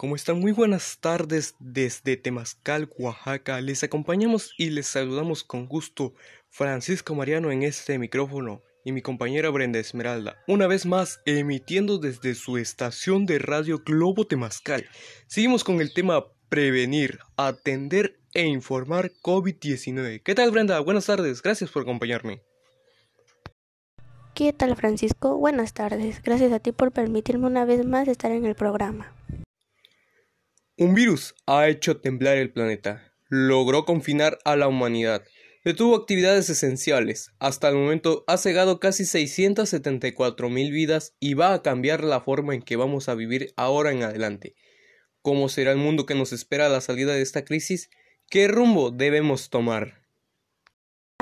¿Cómo están? Muy buenas tardes desde Temazcal, Oaxaca. Les acompañamos y les saludamos con gusto Francisco Mariano en este micrófono y mi compañera Brenda Esmeralda, una vez más emitiendo desde su estación de radio Globo Temazcal. Seguimos con el tema prevenir, atender e informar COVID-19. ¿Qué tal Brenda? Buenas tardes, gracias por acompañarme. ¿Qué tal Francisco? Buenas tardes. Gracias a ti por permitirme una vez más estar en el programa. Un virus ha hecho temblar el planeta. Logró confinar a la humanidad. Detuvo actividades esenciales. Hasta el momento ha cegado casi 674 mil vidas y va a cambiar la forma en que vamos a vivir ahora en adelante. ¿Cómo será el mundo que nos espera a la salida de esta crisis? ¿Qué rumbo debemos tomar?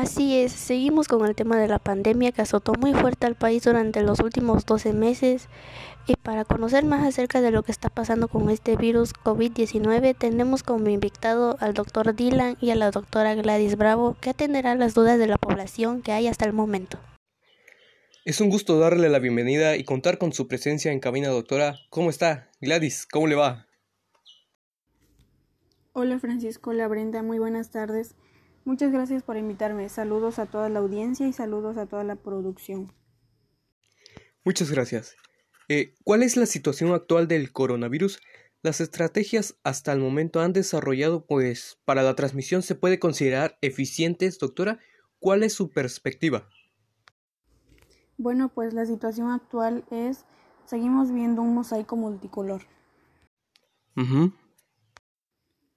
Así es, seguimos con el tema de la pandemia que azotó muy fuerte al país durante los últimos 12 meses. Y para conocer más acerca de lo que está pasando con este virus COVID-19, tenemos como invitado al doctor Dylan y a la doctora Gladys Bravo, que atenderán las dudas de la población que hay hasta el momento. Es un gusto darle la bienvenida y contar con su presencia en cabina, doctora. ¿Cómo está? Gladys, ¿cómo le va? Hola Francisco, hola Brenda, muy buenas tardes. Muchas gracias por invitarme. Saludos a toda la audiencia y saludos a toda la producción. Muchas gracias. Eh, ¿Cuál es la situación actual del coronavirus? Las estrategias hasta el momento han desarrollado, pues, para la transmisión se puede considerar eficientes, doctora. ¿Cuál es su perspectiva? Bueno, pues la situación actual es, seguimos viendo un mosaico multicolor.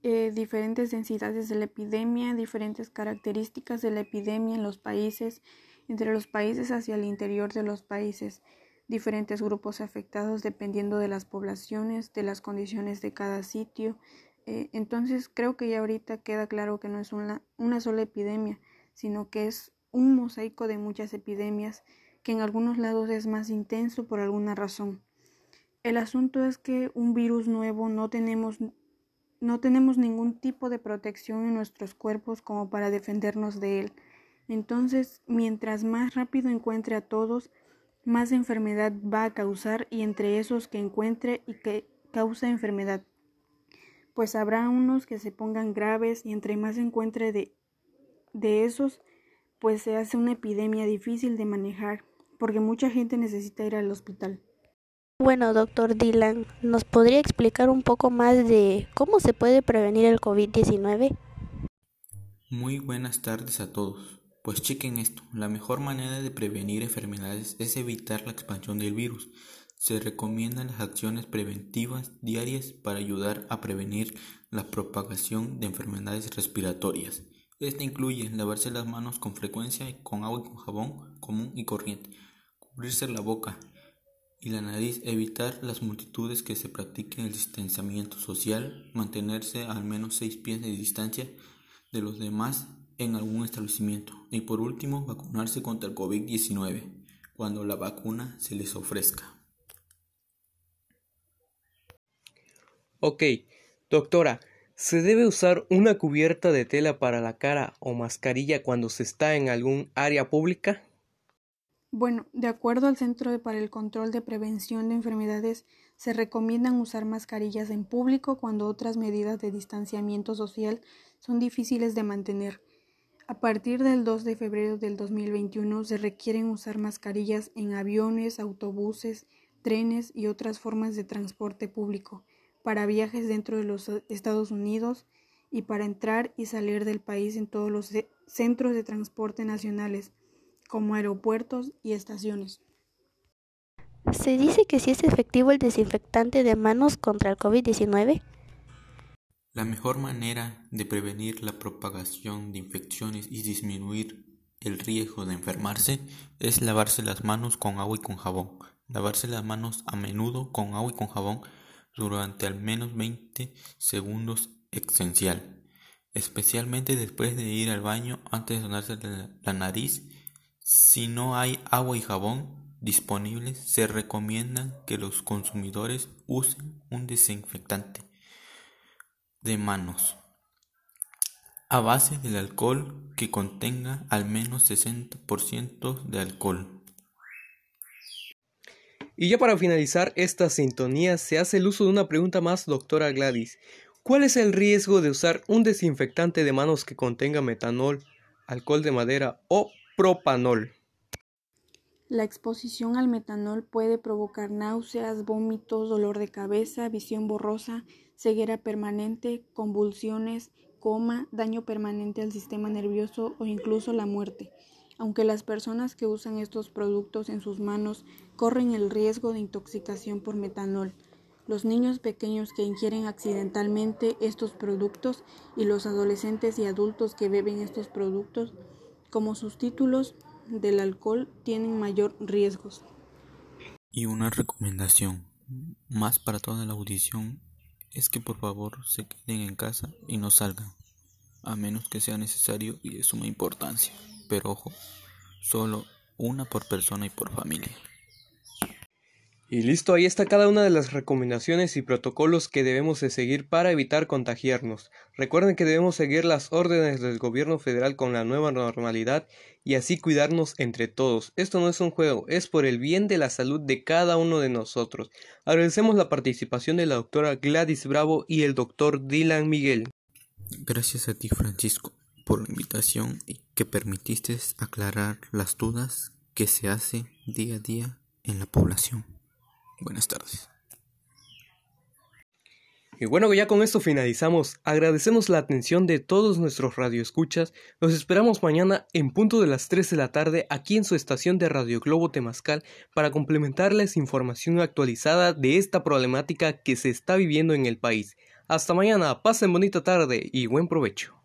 Eh, diferentes densidades de la epidemia, diferentes características de la epidemia en los países, entre los países hacia el interior de los países, diferentes grupos afectados dependiendo de las poblaciones, de las condiciones de cada sitio. Eh, entonces creo que ya ahorita queda claro que no es una, una sola epidemia, sino que es un mosaico de muchas epidemias que en algunos lados es más intenso por alguna razón. El asunto es que un virus nuevo no tenemos no tenemos ningún tipo de protección en nuestros cuerpos como para defendernos de él. Entonces, mientras más rápido encuentre a todos, más enfermedad va a causar y entre esos que encuentre y que causa enfermedad. Pues habrá unos que se pongan graves y entre más encuentre de, de esos, pues se hace una epidemia difícil de manejar, porque mucha gente necesita ir al hospital. Bueno, doctor Dylan, ¿nos podría explicar un poco más de cómo se puede prevenir el COVID-19? Muy buenas tardes a todos. Pues chequen esto, la mejor manera de prevenir enfermedades es evitar la expansión del virus. Se recomiendan las acciones preventivas diarias para ayudar a prevenir la propagación de enfermedades respiratorias. Esta incluye lavarse las manos con frecuencia con agua y con jabón común y corriente, cubrirse la boca, y la nariz, evitar las multitudes que se practiquen el distanciamiento social, mantenerse al menos seis pies de distancia de los demás en algún establecimiento y por último vacunarse contra el COVID-19 cuando la vacuna se les ofrezca. Ok, doctora, ¿se debe usar una cubierta de tela para la cara o mascarilla cuando se está en algún área pública? Bueno, de acuerdo al Centro para el Control de Prevención de Enfermedades, se recomiendan usar mascarillas en público cuando otras medidas de distanciamiento social son difíciles de mantener. A partir del 2 de febrero del 2021 se requieren usar mascarillas en aviones, autobuses, trenes y otras formas de transporte público, para viajes dentro de los Estados Unidos y para entrar y salir del país en todos los centros de transporte nacionales como aeropuertos y estaciones. ¿Se dice que sí es efectivo el desinfectante de manos contra el COVID-19? La mejor manera de prevenir la propagación de infecciones y disminuir el riesgo de enfermarse es lavarse las manos con agua y con jabón. Lavarse las manos a menudo con agua y con jabón durante al menos 20 segundos esencial, especialmente después de ir al baño antes de sonarse la nariz si no hay agua y jabón disponibles, se recomienda que los consumidores usen un desinfectante de manos a base del alcohol que contenga al menos 60% de alcohol. Y ya para finalizar esta sintonía se hace el uso de una pregunta más, doctora Gladys. ¿Cuál es el riesgo de usar un desinfectante de manos que contenga metanol, alcohol de madera o propanol? La exposición al metanol puede provocar náuseas, vómitos, dolor de cabeza, visión borrosa, ceguera permanente, convulsiones, coma, daño permanente al sistema nervioso o incluso la muerte. Aunque las personas que usan estos productos en sus manos corren el riesgo de intoxicación por metanol, los niños pequeños que ingieren accidentalmente estos productos y los adolescentes y adultos que beben estos productos como sustitutos del alcohol tienen mayor riesgos. Y una recomendación más para toda la audición es que por favor se queden en casa y no salgan, a menos que sea necesario y de suma importancia. Pero ojo, solo una por persona y por familia. Y listo, ahí está cada una de las recomendaciones y protocolos que debemos de seguir para evitar contagiarnos. Recuerden que debemos seguir las órdenes del gobierno federal con la nueva normalidad y así cuidarnos entre todos. Esto no es un juego, es por el bien de la salud de cada uno de nosotros. Agradecemos la participación de la doctora Gladys Bravo y el doctor Dylan Miguel. Gracias a ti Francisco por la invitación y que permitiste aclarar las dudas que se hace día a día en la población. Buenas tardes. Y bueno, ya con esto finalizamos. Agradecemos la atención de todos nuestros radioescuchas. Los esperamos mañana en punto de las 3 de la tarde aquí en su estación de Radio Globo Temascal para complementarles información actualizada de esta problemática que se está viviendo en el país. Hasta mañana, pasen bonita tarde y buen provecho.